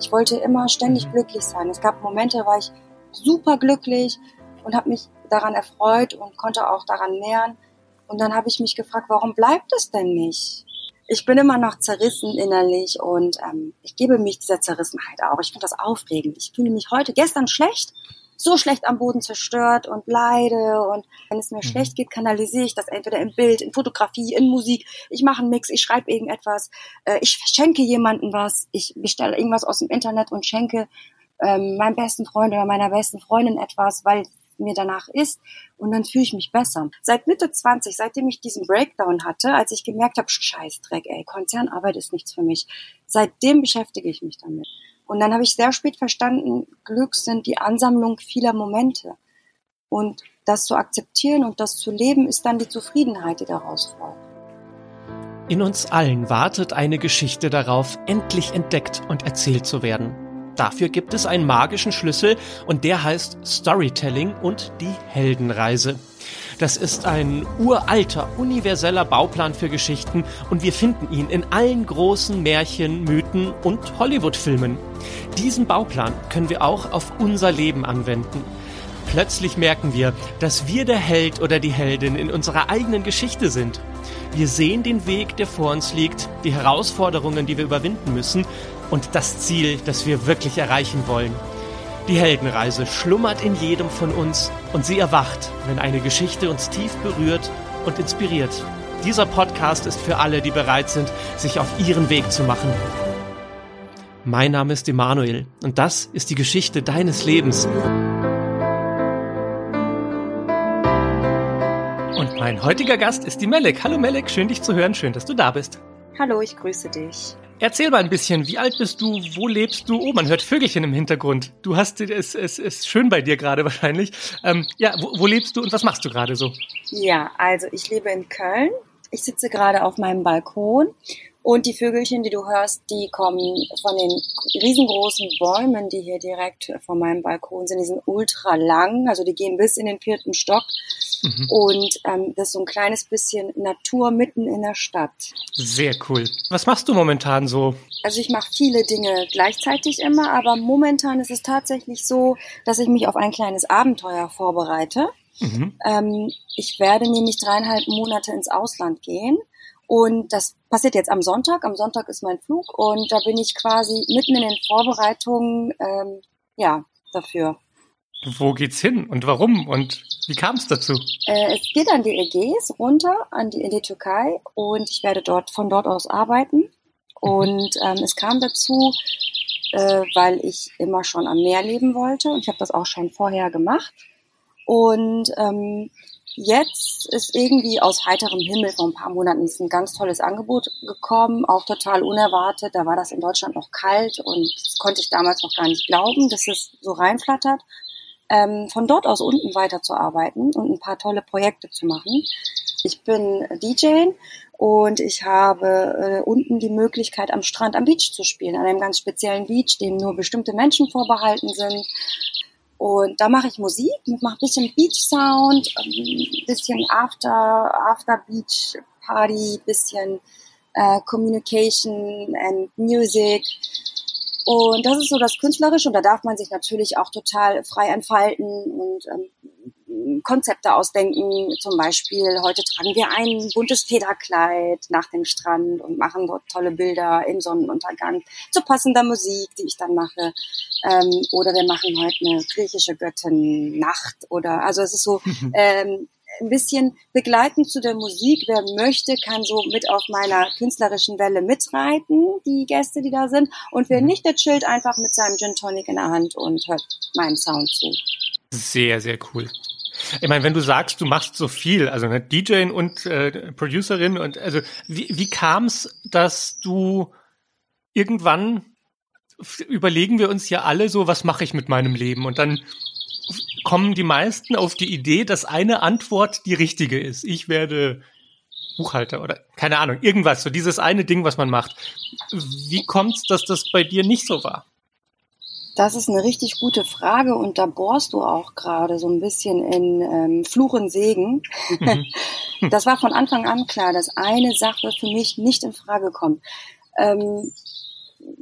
Ich wollte immer ständig mhm. glücklich sein. Es gab Momente, da war ich super glücklich und habe mich daran erfreut und konnte auch daran nähern. Und dann habe ich mich gefragt, warum bleibt es denn nicht? Ich bin immer noch zerrissen innerlich und ähm, ich gebe mich dieser Zerrissenheit auch. Ich finde das aufregend. Ich fühle mich heute, gestern schlecht, so schlecht am Boden zerstört und leide. Und wenn es mir mhm. schlecht geht, kanalisiere ich das entweder im Bild, in Fotografie, in Musik. Ich mache einen Mix, ich schreibe irgendetwas, äh, ich schenke jemandem was, ich bestelle irgendwas aus dem Internet und schenke ähm, meinem besten Freund oder meiner besten Freundin etwas, weil mir danach ist und dann fühle ich mich besser. Seit Mitte 20, seitdem ich diesen Breakdown hatte, als ich gemerkt habe, Scheißdreck, ey, Konzernarbeit ist nichts für mich, seitdem beschäftige ich mich damit. Und dann habe ich sehr spät verstanden, Glück sind die Ansammlung vieler Momente. Und das zu akzeptieren und das zu leben, ist dann die Zufriedenheit, die daraus folgt. In uns allen wartet eine Geschichte darauf, endlich entdeckt und erzählt zu werden. Dafür gibt es einen magischen Schlüssel und der heißt Storytelling und die Heldenreise. Das ist ein uralter, universeller Bauplan für Geschichten und wir finden ihn in allen großen Märchen, Mythen und Hollywood-Filmen. Diesen Bauplan können wir auch auf unser Leben anwenden. Plötzlich merken wir, dass wir der Held oder die Heldin in unserer eigenen Geschichte sind. Wir sehen den Weg, der vor uns liegt, die Herausforderungen, die wir überwinden müssen und das Ziel, das wir wirklich erreichen wollen. Die Heldenreise schlummert in jedem von uns und sie erwacht, wenn eine Geschichte uns tief berührt und inspiriert. Dieser Podcast ist für alle, die bereit sind, sich auf ihren Weg zu machen. Mein Name ist Emanuel und das ist die Geschichte deines Lebens. Und mein heutiger Gast ist die Melek. Hallo Melek, schön dich zu hören, schön, dass du da bist. Hallo, ich grüße dich. Erzähl mal ein bisschen, wie alt bist du, wo lebst du? Oh, man hört Vögelchen im Hintergrund. Du hast es, es ist schön bei dir gerade wahrscheinlich. Ähm, ja, wo, wo lebst du und was machst du gerade so? Ja, also ich lebe in Köln. Ich sitze gerade auf meinem Balkon und die Vögelchen, die du hörst, die kommen von den riesengroßen Bäumen, die hier direkt vor meinem Balkon sind. Die sind ultra lang, also die gehen bis in den vierten Stock. Mhm. Und ähm, das ist so ein kleines bisschen Natur mitten in der Stadt. Sehr cool. Was machst du momentan so? Also ich mache viele Dinge gleichzeitig immer, aber momentan ist es tatsächlich so, dass ich mich auf ein kleines Abenteuer vorbereite. Mhm. Ähm, ich werde nämlich dreieinhalb Monate ins Ausland gehen und das passiert jetzt am Sonntag. Am Sonntag ist mein Flug und da bin ich quasi mitten in den Vorbereitungen, ähm, ja, dafür. Wo geht's hin und warum und wie kam es dazu? Äh, es geht an die Ägäis runter, an die, in die Türkei und ich werde dort von dort aus arbeiten. Und ähm, es kam dazu, äh, weil ich immer schon am Meer leben wollte und ich habe das auch schon vorher gemacht. Und ähm, Jetzt ist irgendwie aus heiterem Himmel vor ein paar Monaten ist ein ganz tolles Angebot gekommen, auch total unerwartet. Da war das in Deutschland noch kalt und das konnte ich damals noch gar nicht glauben, dass es so reinflattert. Ähm, von dort aus unten weiterzuarbeiten und ein paar tolle Projekte zu machen. Ich bin DJ und ich habe äh, unten die Möglichkeit, am Strand am Beach zu spielen, an einem ganz speziellen Beach, dem nur bestimmte Menschen vorbehalten sind. Und da mache ich Musik, mache ein bisschen Beach Sound, ein ähm, bisschen After, After Beach Party, bisschen äh, Communication and Music. Und das ist so das Künstlerische und da darf man sich natürlich auch total frei entfalten und ähm, Konzepte ausdenken. Zum Beispiel, heute tragen wir ein buntes Federkleid nach dem Strand und machen dort tolle Bilder im Sonnenuntergang zu passender Musik, die ich dann mache. Ähm, oder wir machen heute eine griechische Göttin Nacht oder also es ist so ähm, ein bisschen begleitend zu der Musik. Wer möchte, kann so mit auf meiner künstlerischen Welle mitreiten, die Gäste, die da sind. Und wer mhm. nicht, der chillt einfach mit seinem Gin Tonic in der Hand und hört meinem Sound zu. Sehr, sehr cool. Ich meine, wenn du sagst, du machst so viel, also eine DJ und äh, Producerin und also wie, wie kam es, dass du irgendwann überlegen wir uns ja alle so, was mache ich mit meinem Leben? Und dann kommen die meisten auf die Idee, dass eine Antwort die richtige ist. Ich werde Buchhalter oder keine Ahnung, irgendwas, so dieses eine Ding, was man macht. Wie kommt's, dass das bei dir nicht so war? Das ist eine richtig gute Frage und da bohrst du auch gerade so ein bisschen in ähm, Fluch und Segen. Mhm. das war von Anfang an klar, dass eine Sache für mich nicht in Frage kommt. Ähm,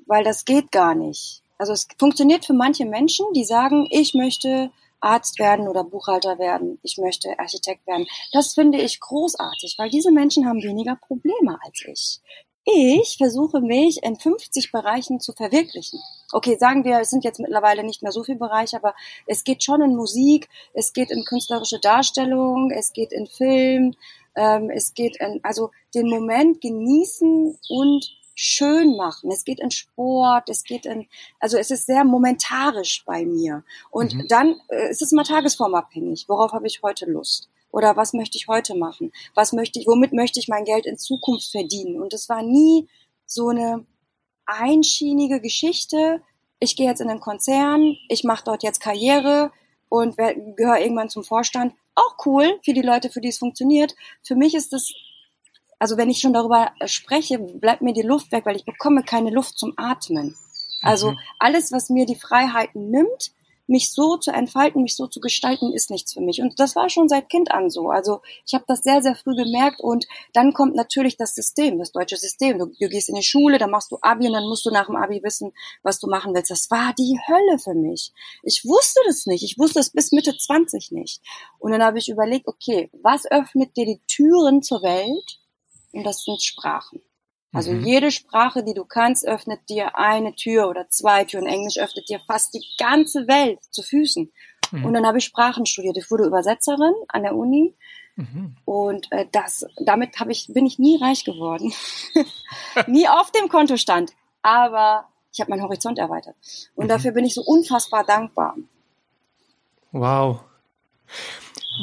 weil das geht gar nicht. Also es funktioniert für manche Menschen, die sagen, ich möchte Arzt werden oder Buchhalter werden, ich möchte Architekt werden. Das finde ich großartig, weil diese Menschen haben weniger Probleme als ich. Ich versuche mich in 50 Bereichen zu verwirklichen. Okay, sagen wir, es sind jetzt mittlerweile nicht mehr so viele Bereiche, aber es geht schon in Musik, es geht in künstlerische Darstellung, es geht in Film, ähm, es geht in, also den Moment genießen und schön machen. Es geht in Sport, es geht in, also es ist sehr momentarisch bei mir. Und mhm. dann äh, ist es mal tagesformabhängig. Worauf habe ich heute Lust? Oder was möchte ich heute machen? Was möchte ich, womit möchte ich mein Geld in Zukunft verdienen? Und es war nie so eine einschienige Geschichte. Ich gehe jetzt in einen Konzern, ich mache dort jetzt Karriere und gehöre irgendwann zum Vorstand. Auch cool für die Leute, für die es funktioniert. Für mich ist es also wenn ich schon darüber spreche, bleibt mir die Luft weg, weil ich bekomme keine Luft zum Atmen. Also mhm. alles, was mir die Freiheiten nimmt, mich so zu entfalten, mich so zu gestalten, ist nichts für mich. Und das war schon seit Kind an so. Also ich habe das sehr, sehr früh gemerkt. Und dann kommt natürlich das System, das deutsche System. Du, du, gehst in die Schule, dann machst du Abi und dann musst du nach dem Abi wissen, was du machen willst. Das war die Hölle für mich. Ich wusste das nicht. Ich wusste es bis Mitte 20 nicht. Und dann habe ich überlegt, okay, was öffnet dir die Türen zur Welt? Und das sind Sprachen. Also mhm. jede Sprache, die du kannst, öffnet dir eine Tür oder zwei Türen. Englisch öffnet dir fast die ganze Welt zu Füßen. Mhm. Und dann habe ich Sprachen studiert. Ich wurde Übersetzerin an der Uni. Mhm. Und äh, das, damit habe ich, bin ich nie reich geworden. nie auf dem Konto stand. Aber ich habe meinen Horizont erweitert. Und mhm. dafür bin ich so unfassbar dankbar. Wow.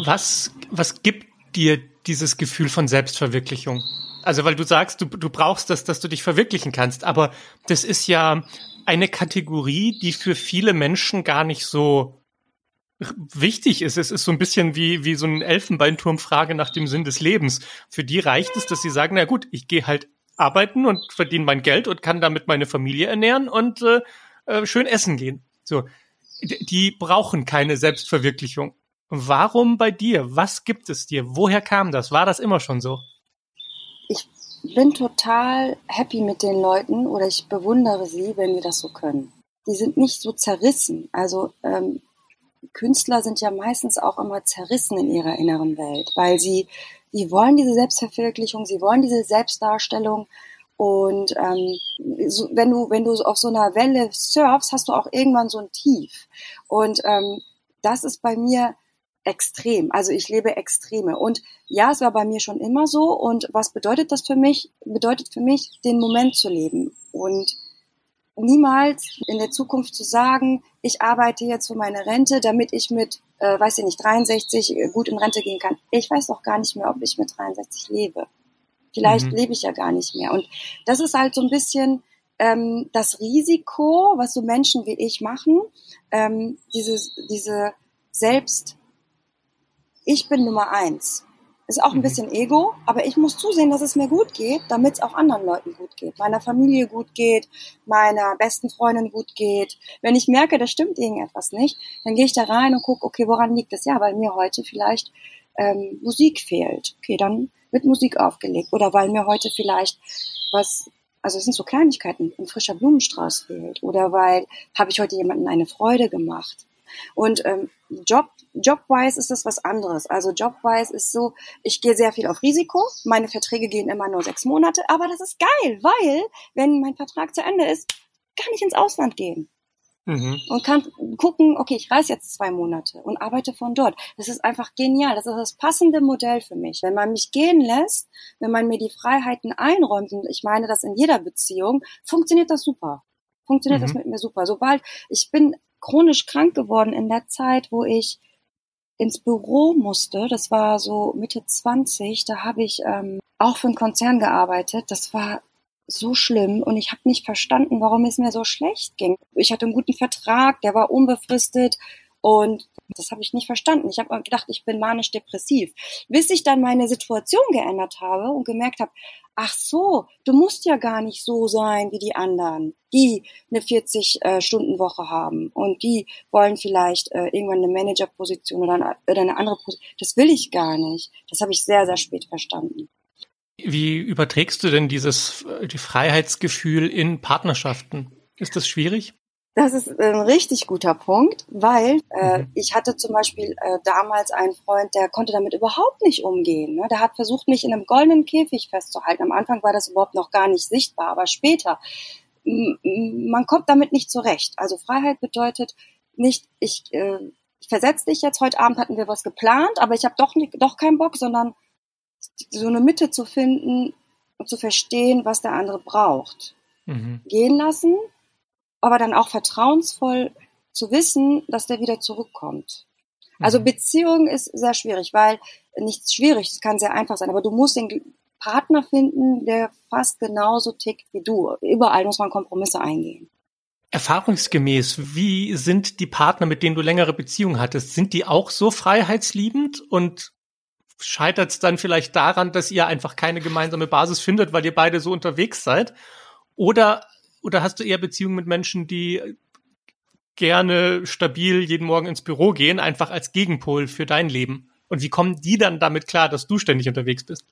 Was, was gibt dir dieses Gefühl von Selbstverwirklichung? Also, weil du sagst, du, du brauchst das, dass du dich verwirklichen kannst, aber das ist ja eine Kategorie, die für viele Menschen gar nicht so wichtig ist. Es ist so ein bisschen wie, wie so ein Elfenbeinturmfrage nach dem Sinn des Lebens. Für die reicht es, dass sie sagen, na gut, ich gehe halt arbeiten und verdiene mein Geld und kann damit meine Familie ernähren und äh, äh schön essen gehen. So, die brauchen keine Selbstverwirklichung. Warum bei dir? Was gibt es dir? Woher kam das? War das immer schon so? Ich bin total happy mit den Leuten oder ich bewundere sie, wenn die das so können. Die sind nicht so zerrissen. Also ähm, Künstler sind ja meistens auch immer zerrissen in ihrer inneren Welt, weil sie, die wollen diese Selbstverwirklichung, sie wollen diese Selbstdarstellung und ähm, so, wenn du wenn du auf so einer Welle surfst, hast du auch irgendwann so ein Tief. Und ähm, das ist bei mir extrem. Also ich lebe Extreme. Und ja, es war bei mir schon immer so. Und was bedeutet das für mich? Bedeutet für mich, den Moment zu leben und niemals in der Zukunft zu sagen, ich arbeite jetzt für meine Rente, damit ich mit, äh, weiß ich nicht, 63 äh, gut in Rente gehen kann. Ich weiß doch gar nicht mehr, ob ich mit 63 lebe. Vielleicht mhm. lebe ich ja gar nicht mehr. Und das ist halt so ein bisschen ähm, das Risiko, was so Menschen wie ich machen, ähm, diese, diese Selbst ich bin Nummer eins. Ist auch ein mhm. bisschen Ego, aber ich muss zusehen, dass es mir gut geht, damit es auch anderen Leuten gut geht, meiner Familie gut geht, meiner besten Freundin gut geht. Wenn ich merke, da stimmt irgendetwas nicht, dann gehe ich da rein und gucke, okay, woran liegt es? Ja, weil mir heute vielleicht ähm, Musik fehlt. Okay, dann wird Musik aufgelegt. Oder weil mir heute vielleicht was also es sind so Kleinigkeiten, ein frischer Blumenstrauß fehlt oder weil habe ich heute jemanden eine Freude gemacht. Und ähm, Job, Jobwise ist das was anderes. Also Jobwise ist so, ich gehe sehr viel auf Risiko. Meine Verträge gehen immer nur sechs Monate, aber das ist geil, weil wenn mein Vertrag zu Ende ist, kann ich ins Ausland gehen. Mhm. Und kann gucken, okay, ich reise jetzt zwei Monate und arbeite von dort. Das ist einfach genial. Das ist das passende Modell für mich. Wenn man mich gehen lässt, wenn man mir die Freiheiten einräumt, und ich meine das in jeder Beziehung, funktioniert das super funktioniert mhm. das mit mir super. Sobald ich bin chronisch krank geworden in der Zeit, wo ich ins Büro musste. Das war so Mitte 20. Da habe ich ähm, auch für einen Konzern gearbeitet. Das war so schlimm und ich habe nicht verstanden, warum es mir so schlecht ging. Ich hatte einen guten Vertrag, der war unbefristet und das habe ich nicht verstanden. Ich habe gedacht, ich bin manisch-depressiv. Bis ich dann meine Situation geändert habe und gemerkt habe, ach so, du musst ja gar nicht so sein wie die anderen, die eine 40-Stunden-Woche äh, haben und die wollen vielleicht äh, irgendwann eine Managerposition oder eine, andere Position. Das will ich gar nicht. Das habe ich sehr, sehr spät verstanden. Wie überträgst du denn dieses die Freiheitsgefühl in Partnerschaften? Ist das schwierig? Das ist ein richtig guter Punkt, weil äh, mhm. ich hatte zum Beispiel äh, damals einen Freund, der konnte damit überhaupt nicht umgehen. Ne? Der hat versucht, mich in einem goldenen Käfig festzuhalten. Am Anfang war das überhaupt noch gar nicht sichtbar, aber später, man kommt damit nicht zurecht. Also Freiheit bedeutet nicht, ich, äh, ich versetze dich jetzt, heute Abend hatten wir was geplant, aber ich habe doch, doch keinen Bock, sondern so eine Mitte zu finden und zu verstehen, was der andere braucht. Mhm. Gehen lassen, aber dann auch vertrauensvoll zu wissen, dass der wieder zurückkommt. Also mhm. Beziehung ist sehr schwierig, weil nichts schwierig, es kann sehr einfach sein, aber du musst den Partner finden, der fast genauso tickt wie du. Überall muss man Kompromisse eingehen. Erfahrungsgemäß, wie sind die Partner, mit denen du längere Beziehungen hattest? Sind die auch so freiheitsliebend und scheitert es dann vielleicht daran, dass ihr einfach keine gemeinsame Basis findet, weil ihr beide so unterwegs seid? Oder, oder hast du eher Beziehungen mit Menschen, die gerne stabil jeden Morgen ins Büro gehen, einfach als Gegenpol für dein Leben? Und wie kommen die dann damit klar, dass du ständig unterwegs bist?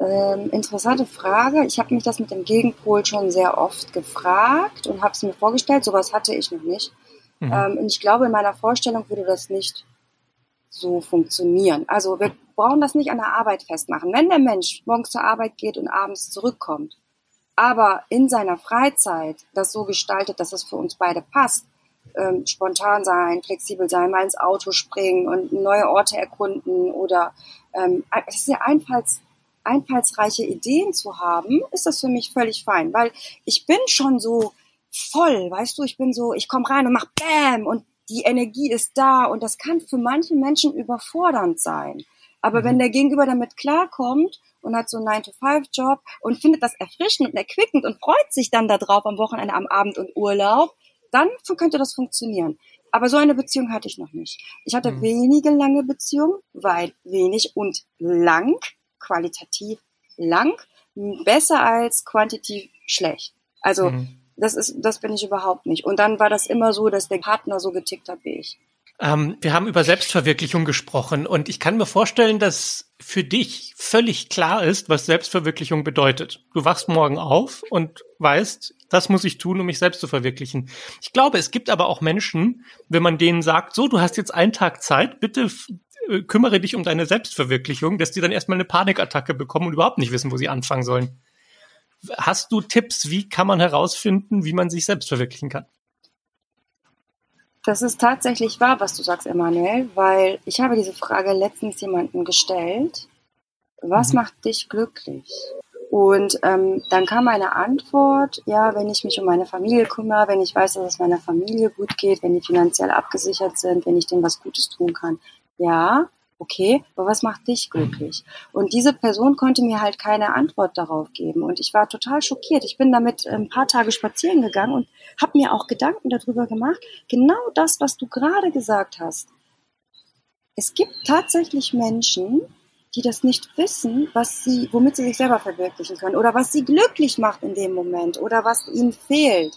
Ähm, interessante Frage. Ich habe mich das mit dem Gegenpol schon sehr oft gefragt und habe es mir vorgestellt. Sowas hatte ich noch nicht. Mhm. Ähm, und ich glaube, in meiner Vorstellung würde das nicht so funktionieren. Also wir brauchen das nicht an der Arbeit festmachen. Wenn der Mensch morgens zur Arbeit geht und abends zurückkommt, aber in seiner Freizeit das so gestaltet, dass es für uns beide passt, ähm, spontan sein, flexibel sein, mal ins Auto springen und neue Orte erkunden oder ähm, es ist ja einfalls, einfallsreiche Ideen zu haben, ist das für mich völlig fein, weil ich bin schon so voll, weißt du, ich bin so, ich komme rein und mach Bam und die Energie ist da und das kann für manche Menschen überfordernd sein. Aber mhm. wenn der Gegenüber damit klarkommt und hat so einen 9-to-5-Job und findet das erfrischend und erquickend und freut sich dann darauf am Wochenende, am Abend und Urlaub, dann könnte das funktionieren. Aber so eine Beziehung hatte ich noch nicht. Ich hatte mhm. wenige lange Beziehungen, weil wenig und lang, qualitativ lang, besser als quantitativ schlecht. Also mhm. Das ist, das bin ich überhaupt nicht. Und dann war das immer so, dass der Partner so getickt hat wie ich. Ähm, wir haben über Selbstverwirklichung gesprochen und ich kann mir vorstellen, dass für dich völlig klar ist, was Selbstverwirklichung bedeutet. Du wachst morgen auf und weißt, das muss ich tun, um mich selbst zu verwirklichen. Ich glaube, es gibt aber auch Menschen, wenn man denen sagt, so, du hast jetzt einen Tag Zeit, bitte äh, kümmere dich um deine Selbstverwirklichung, dass die dann erstmal eine Panikattacke bekommen und überhaupt nicht wissen, wo sie anfangen sollen. Hast du Tipps, wie kann man herausfinden, wie man sich selbst verwirklichen kann? Das ist tatsächlich wahr, was du sagst, Emanuel, weil ich habe diese Frage letztens jemandem gestellt. Was mhm. macht dich glücklich? Und ähm, dann kam eine Antwort, ja, wenn ich mich um meine Familie kümmere, wenn ich weiß, dass es meiner Familie gut geht, wenn die finanziell abgesichert sind, wenn ich denen was Gutes tun kann. Ja, okay, aber was macht dich glücklich? Und diese Person konnte mir halt keine Antwort darauf geben. Und ich war total schockiert. Ich bin damit ein paar Tage spazieren gegangen und habe mir auch Gedanken darüber gemacht. Genau das, was du gerade gesagt hast. Es gibt tatsächlich Menschen, die das nicht wissen, was sie, womit sie sich selber verwirklichen können oder was sie glücklich macht in dem Moment oder was ihnen fehlt.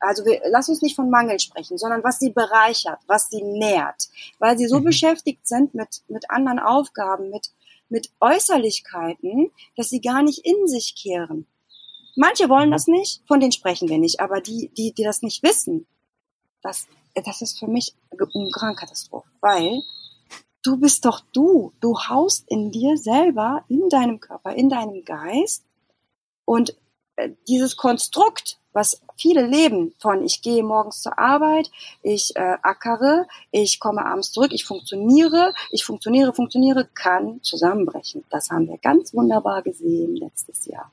Also wir, lass uns nicht von Mangel sprechen, sondern was sie bereichert, was sie nährt, weil sie so mhm. beschäftigt sind mit, mit anderen Aufgaben, mit, mit Äußerlichkeiten, dass sie gar nicht in sich kehren. Manche wollen mhm. das nicht, von denen sprechen wir nicht, aber die, die, die das nicht wissen, das, das ist für mich eine Krankatastrophe, weil du bist doch du. Du haust in dir selber, in deinem Körper, in deinem Geist und äh, dieses Konstrukt, was viele leben von ich gehe morgens zur Arbeit, ich äh, ackere, ich komme abends zurück, ich funktioniere, ich funktioniere, funktioniere, kann zusammenbrechen. Das haben wir ganz wunderbar gesehen letztes Jahr.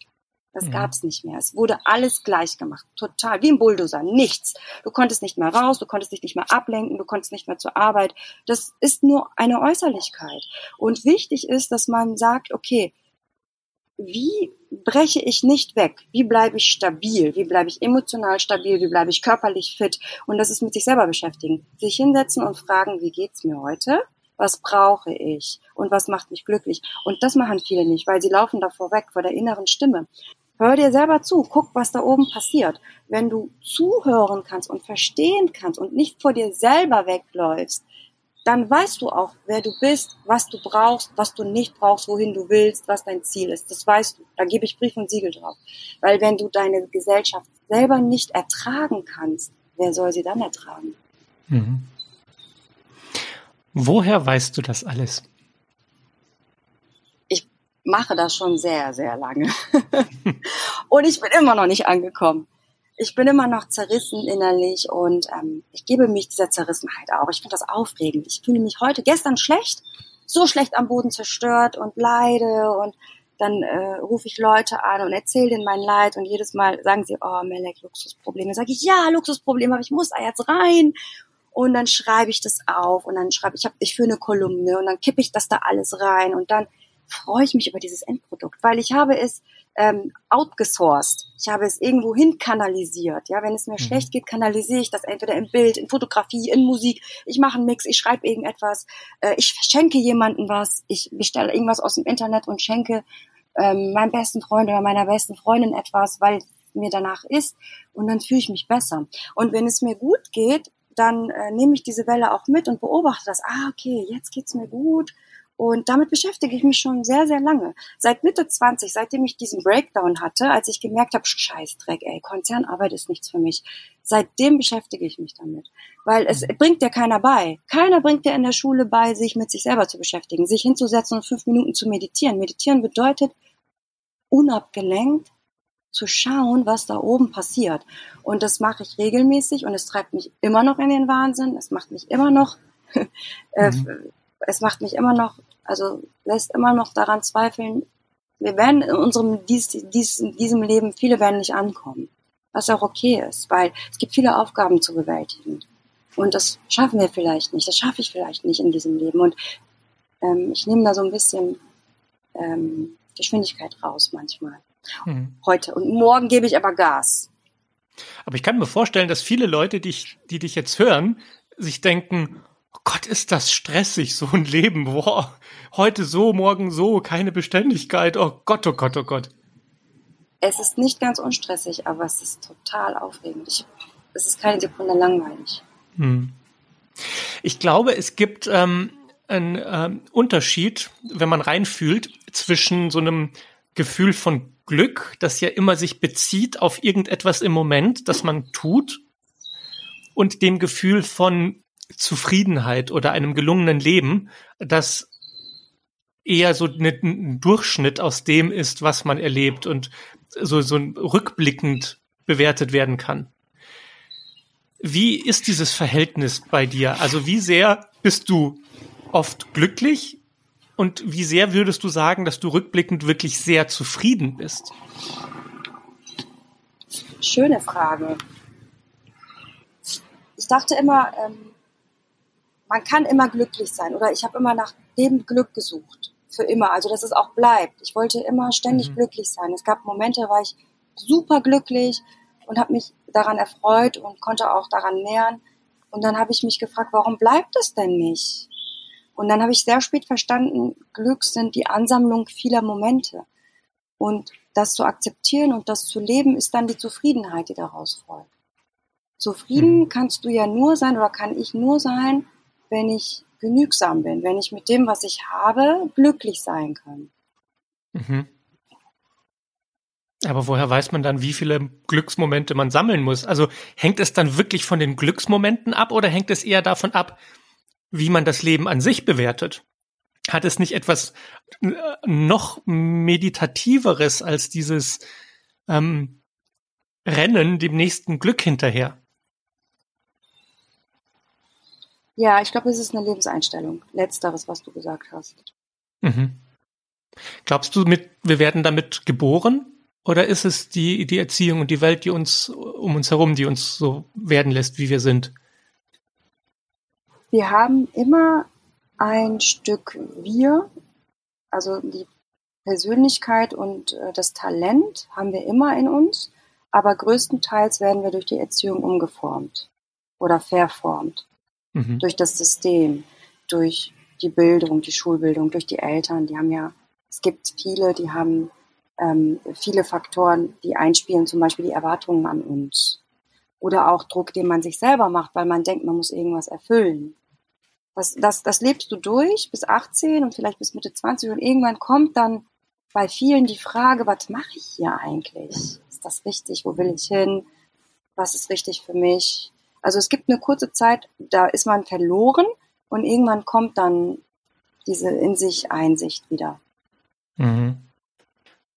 Das ja. gab's nicht mehr. Es wurde alles gleich gemacht. Total. Wie ein Bulldozer. Nichts. Du konntest nicht mehr raus, du konntest dich nicht mehr ablenken, du konntest nicht mehr zur Arbeit. Das ist nur eine Äußerlichkeit. Und wichtig ist, dass man sagt, okay, wie breche ich nicht weg? Wie bleibe ich stabil? Wie bleibe ich emotional stabil? Wie bleibe ich körperlich fit? Und das ist mit sich selber beschäftigen. Sich hinsetzen und fragen, wie geht's mir heute? Was brauche ich? Und was macht mich glücklich? Und das machen viele nicht, weil sie laufen davor weg, vor der inneren Stimme. Hör dir selber zu, guck, was da oben passiert. Wenn du zuhören kannst und verstehen kannst und nicht vor dir selber wegläufst, dann weißt du auch, wer du bist, was du brauchst, was du nicht brauchst, wohin du willst, was dein Ziel ist. Das weißt du. Da gebe ich Brief und Siegel drauf. Weil wenn du deine Gesellschaft selber nicht ertragen kannst, wer soll sie dann ertragen? Mhm. Woher weißt du das alles? Ich mache das schon sehr, sehr lange. und ich bin immer noch nicht angekommen. Ich bin immer noch zerrissen innerlich und ähm, ich gebe mich dieser Zerrissenheit auch. Ich finde das aufregend. Ich fühle mich heute, gestern schlecht, so schlecht am Boden zerstört und leide und dann äh, rufe ich Leute an und erzähle denen mein Leid und jedes Mal sagen sie, oh Melek, Luxusprobleme. Sage ich, ja, Luxusprobleme, aber ich muss da jetzt rein und dann schreibe ich das auf und dann schreibe ich, hab, ich führe eine Kolumne und dann kippe ich das da alles rein und dann freue ich mich über dieses Endprodukt, weil ich habe es ähm, outgesourced. Ich habe es irgendwo hin kanalisiert. Ja, wenn es mir mhm. schlecht geht, kanalisiere ich das entweder im Bild, in Fotografie, in Musik. Ich mache einen Mix, ich schreibe irgendetwas, äh, ich schenke jemandem was, ich bestelle irgendwas aus dem Internet und schenke ähm, meinem besten Freund oder meiner besten Freundin etwas, weil mir danach ist und dann fühle ich mich besser. Und wenn es mir gut geht, dann äh, nehme ich diese Welle auch mit und beobachte das. Ah, okay, jetzt geht's mir gut. Und damit beschäftige ich mich schon sehr, sehr lange. Seit Mitte 20, seitdem ich diesen Breakdown hatte, als ich gemerkt habe, Scheißdreck, ey, Konzernarbeit ist nichts für mich. Seitdem beschäftige ich mich damit. Weil es mhm. bringt dir keiner bei. Keiner bringt dir in der Schule bei, sich mit sich selber zu beschäftigen, sich hinzusetzen und fünf Minuten zu meditieren. Meditieren bedeutet, unabgelenkt zu schauen, was da oben passiert. Und das mache ich regelmäßig und es treibt mich immer noch in den Wahnsinn. Es macht mich immer noch, äh, mhm. es macht mich immer noch, also lässt immer noch daran zweifeln, wir werden in unserem, dies, dies, in diesem Leben, viele werden nicht ankommen. Was auch okay ist, weil es gibt viele Aufgaben zu bewältigen. Und das schaffen wir vielleicht nicht, das schaffe ich vielleicht nicht in diesem Leben. Und ähm, ich nehme da so ein bisschen ähm, Geschwindigkeit raus manchmal. Hm. Heute. Und morgen gebe ich aber Gas. Aber ich kann mir vorstellen, dass viele Leute, die, ich, die dich jetzt hören, sich denken, Gott, ist das stressig, so ein Leben. Boah, heute so, morgen so, keine Beständigkeit. Oh Gott, oh Gott, oh Gott. Es ist nicht ganz unstressig, aber es ist total aufregend. Ich, es ist keine Sekunde langweilig. Hm. Ich glaube, es gibt ähm, einen ähm, Unterschied, wenn man reinfühlt, zwischen so einem Gefühl von Glück, das ja immer sich bezieht auf irgendetwas im Moment, das man tut, und dem Gefühl von Zufriedenheit oder einem gelungenen Leben, das eher so ein Durchschnitt aus dem ist, was man erlebt und so, so rückblickend bewertet werden kann. Wie ist dieses Verhältnis bei dir? Also wie sehr bist du oft glücklich und wie sehr würdest du sagen, dass du rückblickend wirklich sehr zufrieden bist? Schöne Frage. Ich dachte immer, ähm, man kann immer glücklich sein oder ich habe immer nach dem Glück gesucht. Für immer. Also, dass es auch bleibt. Ich wollte immer ständig mhm. glücklich sein. Es gab Momente, da war ich super glücklich und habe mich daran erfreut und konnte auch daran nähern. Und dann habe ich mich gefragt, warum bleibt es denn nicht? Und dann habe ich sehr spät verstanden, Glück sind die Ansammlung vieler Momente. Und das zu akzeptieren und das zu leben, ist dann die Zufriedenheit, die daraus folgt. Zufrieden mhm. kannst du ja nur sein oder kann ich nur sein, wenn ich genügsam bin, wenn ich mit dem, was ich habe, glücklich sein kann. Mhm. Aber woher weiß man dann, wie viele Glücksmomente man sammeln muss? Also hängt es dann wirklich von den Glücksmomenten ab oder hängt es eher davon ab, wie man das Leben an sich bewertet. Hat es nicht etwas äh, noch meditativeres als dieses ähm, Rennen dem nächsten Glück hinterher? Ja, ich glaube, es ist eine Lebenseinstellung. Letzteres, was du gesagt hast. Mhm. Glaubst du, mit, wir werden damit geboren? Oder ist es die, die Erziehung und die Welt, die uns um uns herum, die uns so werden lässt, wie wir sind? wir haben immer ein Stück wir, also die Persönlichkeit und äh, das Talent haben wir immer in uns, aber größtenteils werden wir durch die Erziehung umgeformt oder verformt. Mhm. Durch das System, durch die Bildung, die Schulbildung, durch die Eltern. Die haben ja, es gibt viele, die haben ähm, viele Faktoren, die einspielen, zum Beispiel die Erwartungen an uns. Oder auch Druck, den man sich selber macht, weil man denkt, man muss irgendwas erfüllen. Das, das, das lebst du durch bis 18 und vielleicht bis Mitte 20 und irgendwann kommt dann bei vielen die Frage, was mache ich hier eigentlich? Ist das richtig? Wo will ich hin? was ist richtig für mich. Also es gibt eine kurze Zeit, da ist man verloren und irgendwann kommt dann diese in sich Einsicht wieder. Mhm.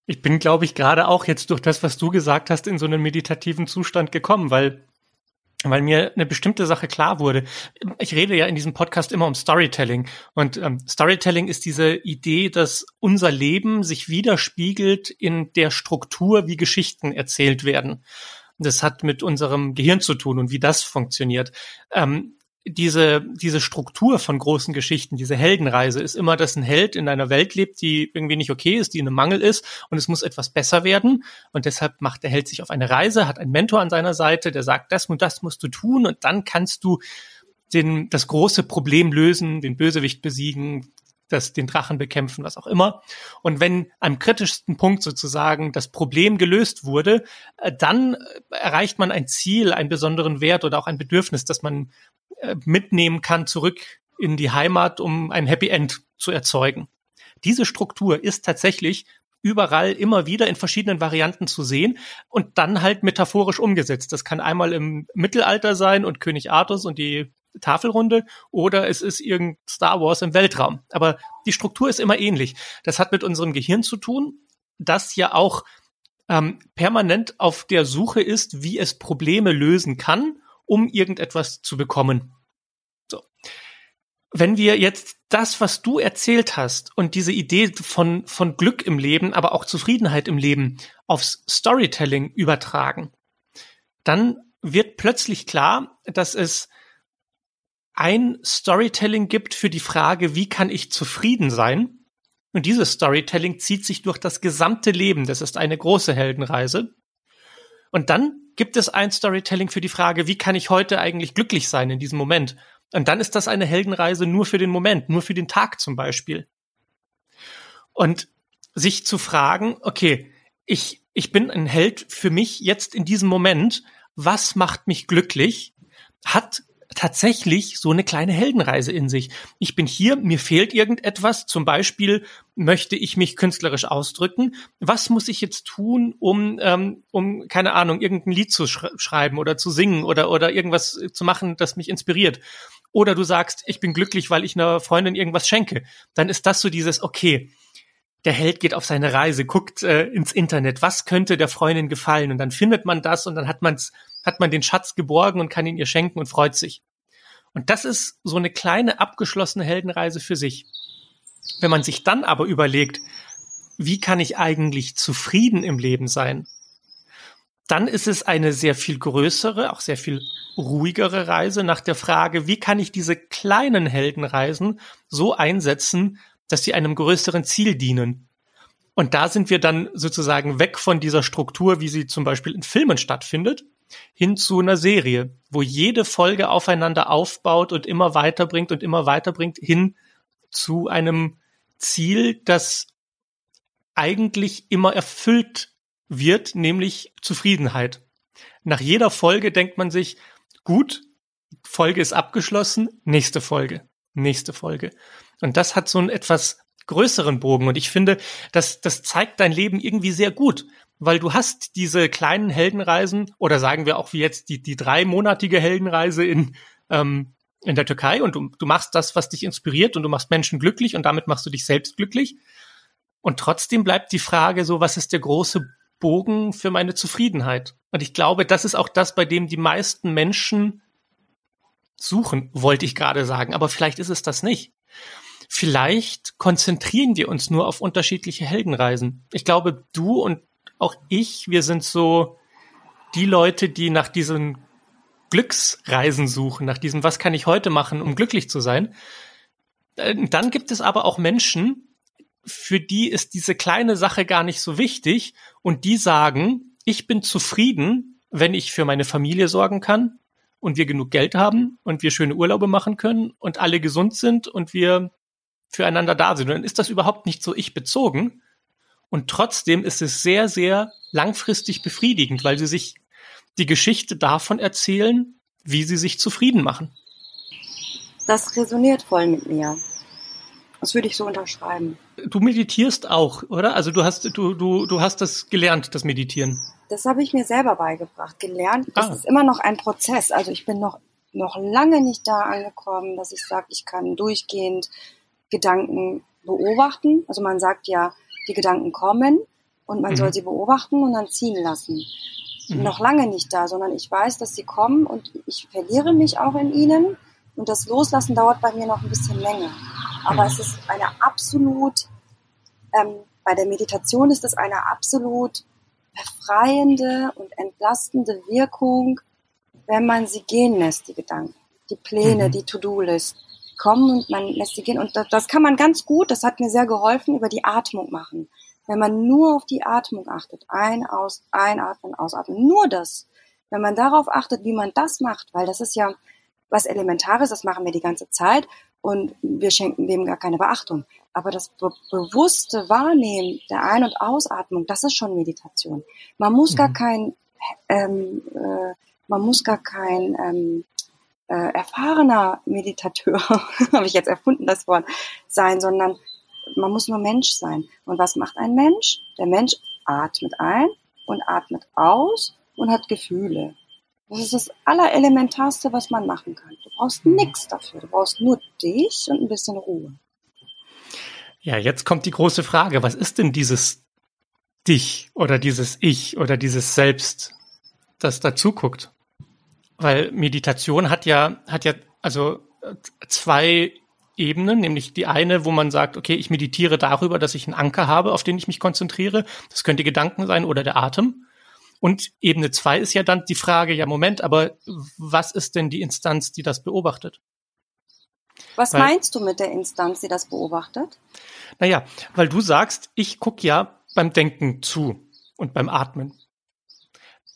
Ich bin, glaube ich, gerade auch jetzt durch das, was du gesagt hast, in so einen meditativen Zustand gekommen, weil weil mir eine bestimmte Sache klar wurde. Ich rede ja in diesem Podcast immer um Storytelling. Und ähm, Storytelling ist diese Idee, dass unser Leben sich widerspiegelt in der Struktur, wie Geschichten erzählt werden. Das hat mit unserem Gehirn zu tun und wie das funktioniert. Ähm, diese, diese Struktur von großen Geschichten, diese Heldenreise ist immer, dass ein Held in einer Welt lebt, die irgendwie nicht okay ist, die in einem Mangel ist und es muss etwas besser werden. Und deshalb macht der Held sich auf eine Reise, hat einen Mentor an seiner Seite, der sagt, das und das musst du tun und dann kannst du den, das große Problem lösen, den Bösewicht besiegen, das, den Drachen bekämpfen, was auch immer. Und wenn am kritischsten Punkt sozusagen das Problem gelöst wurde, äh, dann erreicht man ein Ziel, einen besonderen Wert oder auch ein Bedürfnis, das man äh, mitnehmen kann zurück in die Heimat, um ein Happy End zu erzeugen. Diese Struktur ist tatsächlich überall immer wieder in verschiedenen Varianten zu sehen und dann halt metaphorisch umgesetzt. Das kann einmal im Mittelalter sein und König Artus und die Tafelrunde oder es ist irgend Star Wars im Weltraum. Aber die Struktur ist immer ähnlich. Das hat mit unserem Gehirn zu tun, das ja auch ähm, permanent auf der Suche ist, wie es Probleme lösen kann um irgendetwas zu bekommen. So. Wenn wir jetzt das, was du erzählt hast und diese Idee von, von Glück im Leben, aber auch Zufriedenheit im Leben aufs Storytelling übertragen, dann wird plötzlich klar, dass es ein Storytelling gibt für die Frage, wie kann ich zufrieden sein? Und dieses Storytelling zieht sich durch das gesamte Leben. Das ist eine große Heldenreise. Und dann gibt es ein Storytelling für die Frage, wie kann ich heute eigentlich glücklich sein in diesem Moment? Und dann ist das eine Heldenreise nur für den Moment, nur für den Tag zum Beispiel. Und sich zu fragen, okay, ich, ich bin ein Held für mich jetzt in diesem Moment. Was macht mich glücklich? Hat tatsächlich so eine kleine Heldenreise in sich. Ich bin hier, mir fehlt irgendetwas, zum Beispiel möchte ich mich künstlerisch ausdrücken. Was muss ich jetzt tun, um, ähm, um keine Ahnung, irgendein Lied zu sch schreiben oder zu singen oder, oder irgendwas zu machen, das mich inspiriert? Oder du sagst, ich bin glücklich, weil ich einer Freundin irgendwas schenke. Dann ist das so dieses, okay, der Held geht auf seine Reise, guckt äh, ins Internet, was könnte der Freundin gefallen und dann findet man das und dann hat man's hat man den Schatz geborgen und kann ihn ihr schenken und freut sich. Und das ist so eine kleine abgeschlossene Heldenreise für sich. Wenn man sich dann aber überlegt, wie kann ich eigentlich zufrieden im Leben sein, dann ist es eine sehr viel größere, auch sehr viel ruhigere Reise nach der Frage, wie kann ich diese kleinen Heldenreisen so einsetzen, dass sie einem größeren Ziel dienen. Und da sind wir dann sozusagen weg von dieser Struktur, wie sie zum Beispiel in Filmen stattfindet, hin zu einer Serie, wo jede Folge aufeinander aufbaut und immer weiterbringt und immer weiterbringt hin zu einem Ziel, das eigentlich immer erfüllt wird, nämlich Zufriedenheit. Nach jeder Folge denkt man sich, gut, Folge ist abgeschlossen, nächste Folge, nächste Folge. Und das hat so einen etwas größeren Bogen. Und ich finde, das, das zeigt dein Leben irgendwie sehr gut, weil du hast diese kleinen Heldenreisen oder sagen wir auch wie jetzt die, die dreimonatige Heldenreise in, ähm, in der Türkei und du, du machst das, was dich inspiriert und du machst Menschen glücklich und damit machst du dich selbst glücklich. Und trotzdem bleibt die Frage so, was ist der große Bogen für meine Zufriedenheit? Und ich glaube, das ist auch das, bei dem die meisten Menschen suchen, wollte ich gerade sagen, aber vielleicht ist es das nicht. Vielleicht konzentrieren wir uns nur auf unterschiedliche Heldenreisen. Ich glaube, du und auch ich, wir sind so die Leute, die nach diesen Glücksreisen suchen, nach diesem, was kann ich heute machen, um glücklich zu sein. Äh, dann gibt es aber auch Menschen, für die ist diese kleine Sache gar nicht so wichtig und die sagen, ich bin zufrieden, wenn ich für meine Familie sorgen kann und wir genug Geld haben und wir schöne Urlaube machen können und alle gesund sind und wir füreinander da sind. Und dann ist das überhaupt nicht so ich bezogen, und trotzdem ist es sehr, sehr langfristig befriedigend, weil sie sich die Geschichte davon erzählen, wie sie sich zufrieden machen. Das resoniert voll mit mir. Das würde ich so unterschreiben. Du meditierst auch, oder? Also du hast du du du hast das gelernt, das Meditieren. Das habe ich mir selber beigebracht, gelernt. Das ah. ist immer noch ein Prozess. Also ich bin noch noch lange nicht da angekommen, dass ich sage, ich kann durchgehend Gedanken beobachten. Also man sagt ja, die Gedanken kommen und man mhm. soll sie beobachten und dann ziehen lassen. Mhm. Noch lange nicht da, sondern ich weiß, dass sie kommen und ich verliere mich auch in ihnen. Und das Loslassen dauert bei mir noch ein bisschen länger. Aber mhm. es ist eine absolut, ähm, bei der Meditation ist es eine absolut befreiende und entlastende Wirkung, wenn man sie gehen lässt, die Gedanken, die Pläne, mhm. die To-Do-List kommen und man lässt sie gehen. Und das, kann man ganz gut, das hat mir sehr geholfen, über die Atmung machen. Wenn man nur auf die Atmung achtet, ein, aus, einatmen, ausatmen, nur das. Wenn man darauf achtet, wie man das macht, weil das ist ja was Elementares, das machen wir die ganze Zeit und wir schenken dem gar keine Beachtung. Aber das be bewusste Wahrnehmen der Ein- und Ausatmung, das ist schon Meditation. Man muss mhm. gar kein, ähm, äh, man muss gar kein ähm, äh, erfahrener Meditateur, habe ich jetzt erfunden das Wort, sein, sondern man muss nur Mensch sein. Und was macht ein Mensch? Der Mensch atmet ein und atmet aus und hat Gefühle. Das ist das Allerelementarste, was man machen kann. Du brauchst mhm. nichts dafür. Du brauchst nur dich und ein bisschen Ruhe. Ja, jetzt kommt die große Frage. Was ist denn dieses Dich oder dieses Ich oder dieses Selbst, das dazu guckt? Weil Meditation hat ja, hat ja, also äh, zwei Ebenen, nämlich die eine, wo man sagt, okay, ich meditiere darüber, dass ich einen Anker habe, auf den ich mich konzentriere. Das könnte Gedanken sein oder der Atem. Und Ebene zwei ist ja dann die Frage, ja, Moment, aber was ist denn die Instanz, die das beobachtet? Was weil, meinst du mit der Instanz, die das beobachtet? Naja, weil du sagst, ich gucke ja beim Denken zu und beim Atmen.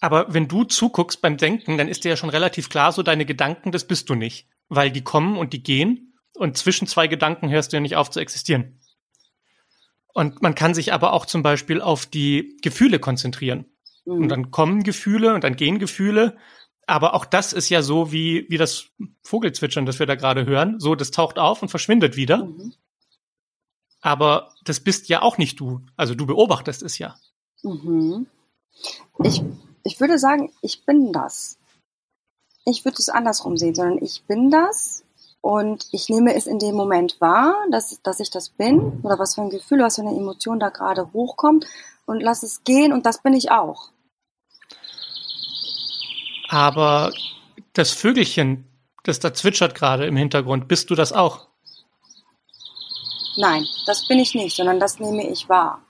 Aber wenn du zuguckst beim Denken, dann ist dir ja schon relativ klar, so deine Gedanken, das bist du nicht. Weil die kommen und die gehen und zwischen zwei Gedanken hörst du ja nicht auf zu existieren. Und man kann sich aber auch zum Beispiel auf die Gefühle konzentrieren. Mhm. Und dann kommen Gefühle und dann gehen Gefühle. Aber auch das ist ja so wie, wie das Vogelzwitschern, das wir da gerade hören. So, das taucht auf und verschwindet wieder. Mhm. Aber das bist ja auch nicht du. Also du beobachtest es ja. Mhm. Ich ich würde sagen, ich bin das. Ich würde es andersrum sehen, sondern ich bin das und ich nehme es in dem Moment wahr, dass, dass ich das bin oder was für ein Gefühl, was für eine Emotion da gerade hochkommt und lass es gehen und das bin ich auch. Aber das Vögelchen, das da zwitschert gerade im Hintergrund, bist du das auch? Nein, das bin ich nicht, sondern das nehme ich wahr.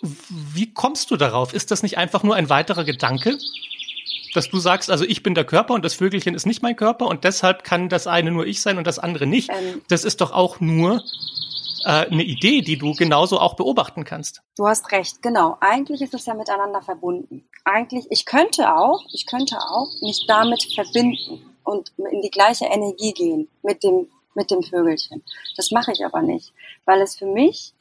Wie kommst du darauf? Ist das nicht einfach nur ein weiterer Gedanke? Dass du sagst, also ich bin der Körper und das Vögelchen ist nicht mein Körper und deshalb kann das eine nur ich sein und das andere nicht. Ähm, das ist doch auch nur äh, eine Idee, die du genauso auch beobachten kannst. Du hast recht, genau. Eigentlich ist es ja miteinander verbunden. Eigentlich, ich könnte auch, ich könnte auch mich damit verbinden und in die gleiche Energie gehen mit dem, mit dem Vögelchen. Das mache ich aber nicht, weil es für mich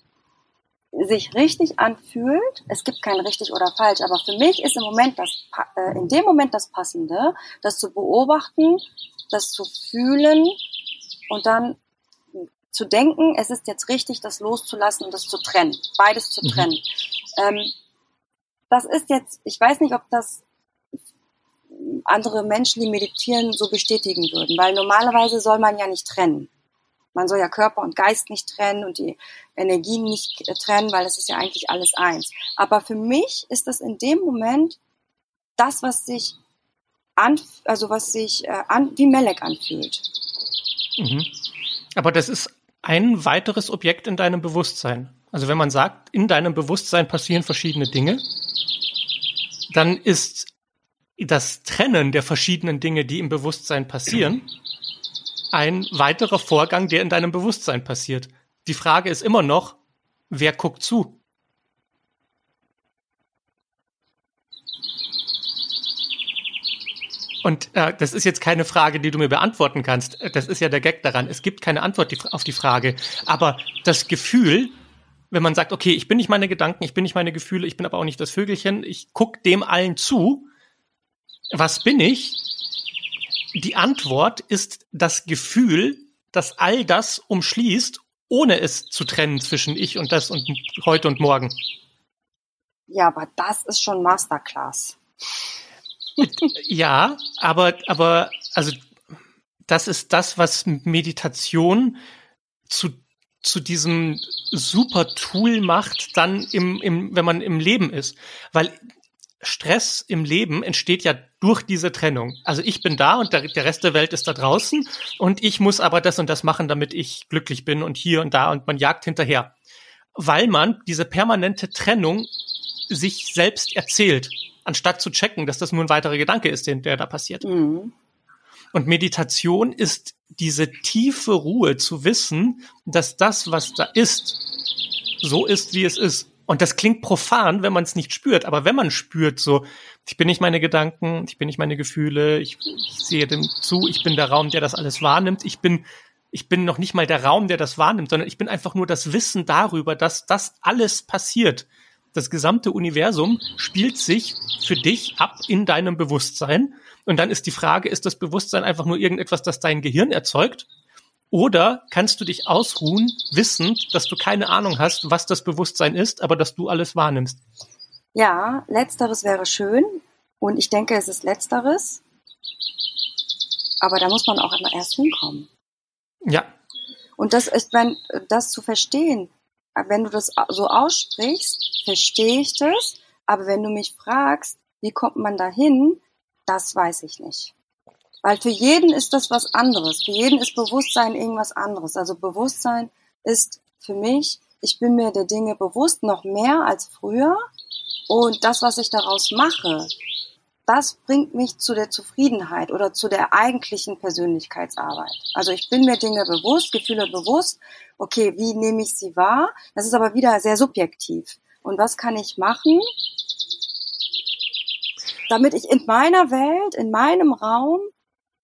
sich richtig anfühlt. Es gibt kein richtig oder falsch, aber für mich ist im Moment das, äh, in dem Moment das Passende, das zu beobachten, das zu fühlen und dann zu denken, es ist jetzt richtig, das loszulassen und das zu trennen, beides zu mhm. trennen. Mhm. Ähm, das ist jetzt, ich weiß nicht, ob das andere Menschen, die meditieren, so bestätigen würden, weil normalerweise soll man ja nicht trennen. Man soll ja Körper und Geist nicht trennen und die Energien nicht trennen, weil es ist ja eigentlich alles eins. Aber für mich ist das in dem Moment das, was sich an, also was sich äh, an, wie Melek anfühlt. Mhm. Aber das ist ein weiteres Objekt in deinem Bewusstsein. Also wenn man sagt, in deinem Bewusstsein passieren verschiedene Dinge, dann ist das Trennen der verschiedenen Dinge, die im Bewusstsein passieren, ein weiterer Vorgang, der in deinem Bewusstsein passiert. Die Frage ist immer noch, wer guckt zu? Und äh, das ist jetzt keine Frage, die du mir beantworten kannst. Das ist ja der Gag daran. Es gibt keine Antwort auf die Frage. Aber das Gefühl, wenn man sagt, okay, ich bin nicht meine Gedanken, ich bin nicht meine Gefühle, ich bin aber auch nicht das Vögelchen, ich guck dem allen zu. Was bin ich? Die Antwort ist das Gefühl, das all das umschließt ohne es zu trennen zwischen ich und das und heute und morgen. Ja, aber das ist schon Masterclass. ja, aber, aber, also, das ist das, was Meditation zu, zu diesem super Tool macht, dann im, im, wenn man im Leben ist. Weil Stress im Leben entsteht ja durch diese Trennung. Also ich bin da und der, der, Rest der Welt ist da draußen und ich muss aber das und das machen, damit ich glücklich bin und hier und da und man jagt hinterher. Weil man diese permanente Trennung sich selbst erzählt, anstatt zu checken, dass das nur ein weiterer Gedanke ist, den, der da passiert. Mhm. Und Meditation ist diese tiefe Ruhe zu wissen, dass das, was da ist, so ist, wie es ist. Und das klingt profan, wenn man es nicht spürt. Aber wenn man spürt, so, ich bin nicht meine Gedanken, ich bin nicht meine Gefühle, ich, ich sehe dem zu, ich bin der Raum, der das alles wahrnimmt, ich bin, ich bin noch nicht mal der Raum, der das wahrnimmt, sondern ich bin einfach nur das Wissen darüber, dass das alles passiert. Das gesamte Universum spielt sich für dich ab in deinem Bewusstsein. Und dann ist die Frage, ist das Bewusstsein einfach nur irgendetwas, das dein Gehirn erzeugt? Oder kannst du dich ausruhen, wissend, dass du keine Ahnung hast, was das Bewusstsein ist, aber dass du alles wahrnimmst? Ja, letzteres wäre schön. Und ich denke, es ist letzteres. Aber da muss man auch immer erst hinkommen. Ja. Und das ist, wenn, das zu verstehen, wenn du das so aussprichst, verstehe ich das. Aber wenn du mich fragst, wie kommt man da hin, das weiß ich nicht. Weil für jeden ist das was anderes. Für jeden ist Bewusstsein irgendwas anderes. Also Bewusstsein ist für mich, ich bin mir der Dinge bewusst, noch mehr als früher. Und das, was ich daraus mache, das bringt mich zu der Zufriedenheit oder zu der eigentlichen Persönlichkeitsarbeit. Also ich bin mir Dinge bewusst, Gefühle bewusst. Okay, wie nehme ich sie wahr? Das ist aber wieder sehr subjektiv. Und was kann ich machen, damit ich in meiner Welt, in meinem Raum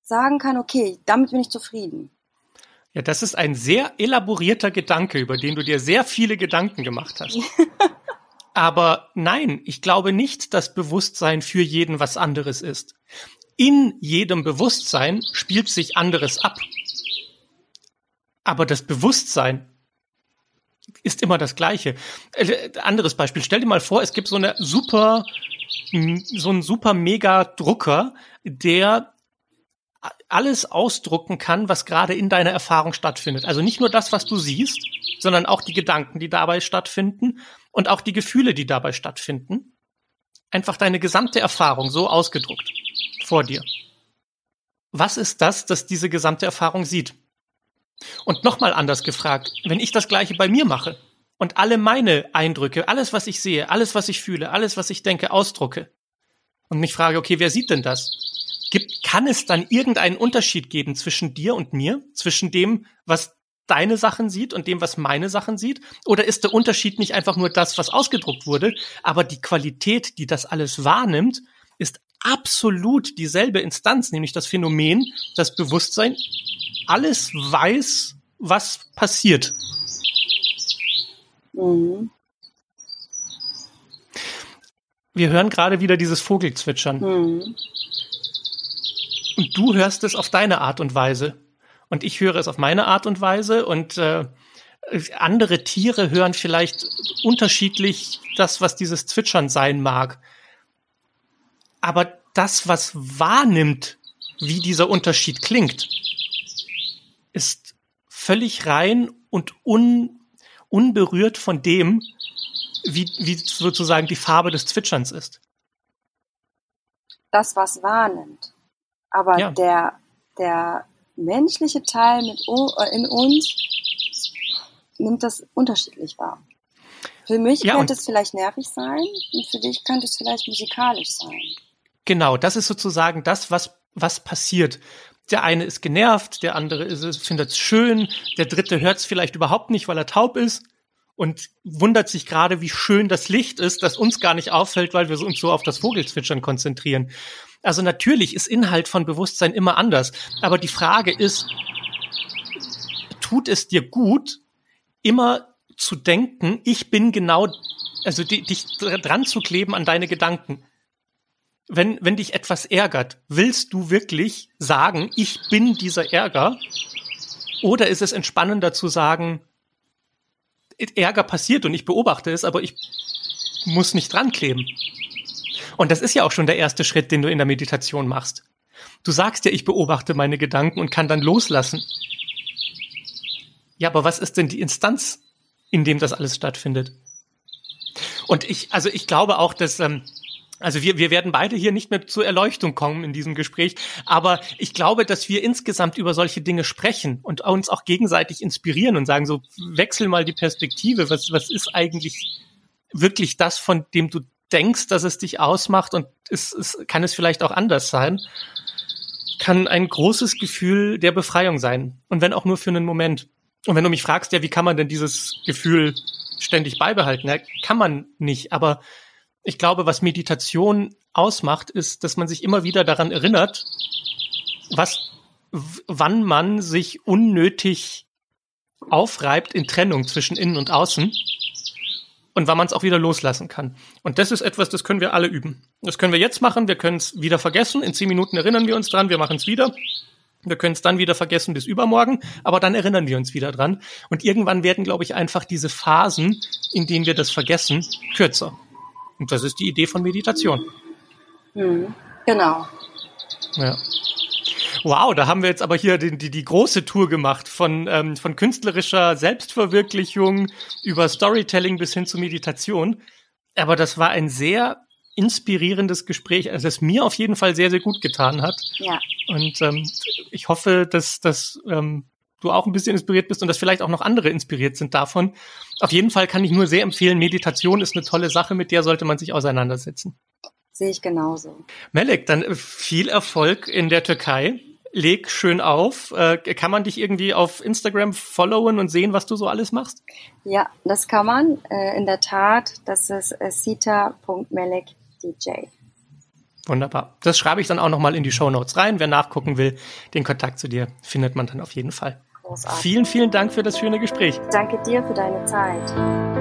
sagen kann, okay, damit bin ich zufrieden. Ja, das ist ein sehr elaborierter Gedanke, über den du dir sehr viele Gedanken gemacht hast. Aber nein, ich glaube nicht, dass Bewusstsein für jeden was anderes ist. In jedem Bewusstsein spielt sich anderes ab. Aber das Bewusstsein ist immer das gleiche. Äh, anderes Beispiel. Stell dir mal vor, es gibt so eine super, so einen super mega Drucker, der alles ausdrucken kann, was gerade in deiner Erfahrung stattfindet. Also nicht nur das, was du siehst, sondern auch die Gedanken, die dabei stattfinden und auch die Gefühle, die dabei stattfinden. Einfach deine gesamte Erfahrung so ausgedruckt vor dir. Was ist das, das diese gesamte Erfahrung sieht? Und nochmal anders gefragt, wenn ich das gleiche bei mir mache und alle meine Eindrücke, alles, was ich sehe, alles, was ich fühle, alles, was ich denke, ausdrucke und mich frage, okay, wer sieht denn das? Gibt, kann es dann irgendeinen Unterschied geben zwischen dir und mir? Zwischen dem, was deine Sachen sieht und dem, was meine Sachen sieht? Oder ist der Unterschied nicht einfach nur das, was ausgedruckt wurde, aber die Qualität, die das alles wahrnimmt, ist absolut dieselbe Instanz, nämlich das Phänomen, das Bewusstsein alles weiß, was passiert. Mhm. Wir hören gerade wieder dieses Vogelzwitschern. Mhm. Und du hörst es auf deine Art und Weise. Und ich höre es auf meine Art und Weise. Und äh, andere Tiere hören vielleicht unterschiedlich das, was dieses Zwitschern sein mag. Aber das, was wahrnimmt, wie dieser Unterschied klingt, ist völlig rein und un, unberührt von dem, wie, wie sozusagen die Farbe des Zwitscherns ist. Das, was wahrnimmt. Aber ja. der, der menschliche Teil mit, äh, in uns nimmt das unterschiedlich wahr. Für mich ja, könnte es vielleicht nervig sein und für dich könnte es vielleicht musikalisch sein. Genau, das ist sozusagen das, was, was passiert. Der eine ist genervt, der andere findet es schön, der dritte hört es vielleicht überhaupt nicht, weil er taub ist und wundert sich gerade, wie schön das Licht ist, das uns gar nicht auffällt, weil wir uns so auf das Vogelzwitschern konzentrieren. Also natürlich ist Inhalt von Bewusstsein immer anders. Aber die Frage ist, tut es dir gut, immer zu denken, ich bin genau, also dich dran zu kleben an deine Gedanken? Wenn, wenn dich etwas ärgert, willst du wirklich sagen, ich bin dieser Ärger? Oder ist es entspannender zu sagen, Ärger passiert und ich beobachte es, aber ich muss nicht dran kleben. Und das ist ja auch schon der erste Schritt, den du in der Meditation machst. Du sagst ja, ich beobachte meine Gedanken und kann dann loslassen. Ja, aber was ist denn die Instanz, in dem das alles stattfindet? Und ich, also ich glaube auch, dass ähm, also wir, wir werden beide hier nicht mehr zur Erleuchtung kommen in diesem Gespräch, aber ich glaube, dass wir insgesamt über solche Dinge sprechen und uns auch gegenseitig inspirieren und sagen so, wechsel mal die Perspektive, was, was ist eigentlich wirklich das, von dem du denkst, dass es dich ausmacht und ist, ist, kann es vielleicht auch anders sein, kann ein großes Gefühl der Befreiung sein und wenn auch nur für einen Moment. Und wenn du mich fragst, ja, wie kann man denn dieses Gefühl ständig beibehalten? Ja, kann man nicht, aber ich glaube, was Meditation ausmacht, ist, dass man sich immer wieder daran erinnert, was, wann man sich unnötig aufreibt in Trennung zwischen innen und außen und wann man es auch wieder loslassen kann. Und das ist etwas, das können wir alle üben. Das können wir jetzt machen, wir können es wieder vergessen, in zehn Minuten erinnern wir uns dran, wir machen es wieder. Wir können es dann wieder vergessen bis übermorgen, aber dann erinnern wir uns wieder dran. Und irgendwann werden, glaube ich, einfach diese Phasen, in denen wir das vergessen, kürzer. Und das ist die Idee von Meditation. Mhm. Genau. Ja. Wow, da haben wir jetzt aber hier die, die, die große Tour gemacht von, ähm, von künstlerischer Selbstverwirklichung über Storytelling bis hin zu Meditation. Aber das war ein sehr inspirierendes Gespräch, also das mir auf jeden Fall sehr, sehr gut getan hat. Ja. Und ähm, ich hoffe, dass, dass ähm, du auch ein bisschen inspiriert bist und dass vielleicht auch noch andere inspiriert sind davon. Auf jeden Fall kann ich nur sehr empfehlen, Meditation ist eine tolle Sache, mit der sollte man sich auseinandersetzen. Sehe ich genauso. Melek, dann viel Erfolg in der Türkei. Leg schön auf. Äh, kann man dich irgendwie auf Instagram followen und sehen, was du so alles machst? Ja, das kann man. Äh, in der Tat, das ist äh, sita.melekdj. Wunderbar. Das schreibe ich dann auch nochmal in die Show Notes rein. Wer nachgucken will, den Kontakt zu dir findet man dann auf jeden Fall. Großartig. Vielen, vielen Dank für das schöne Gespräch. Danke dir für deine Zeit.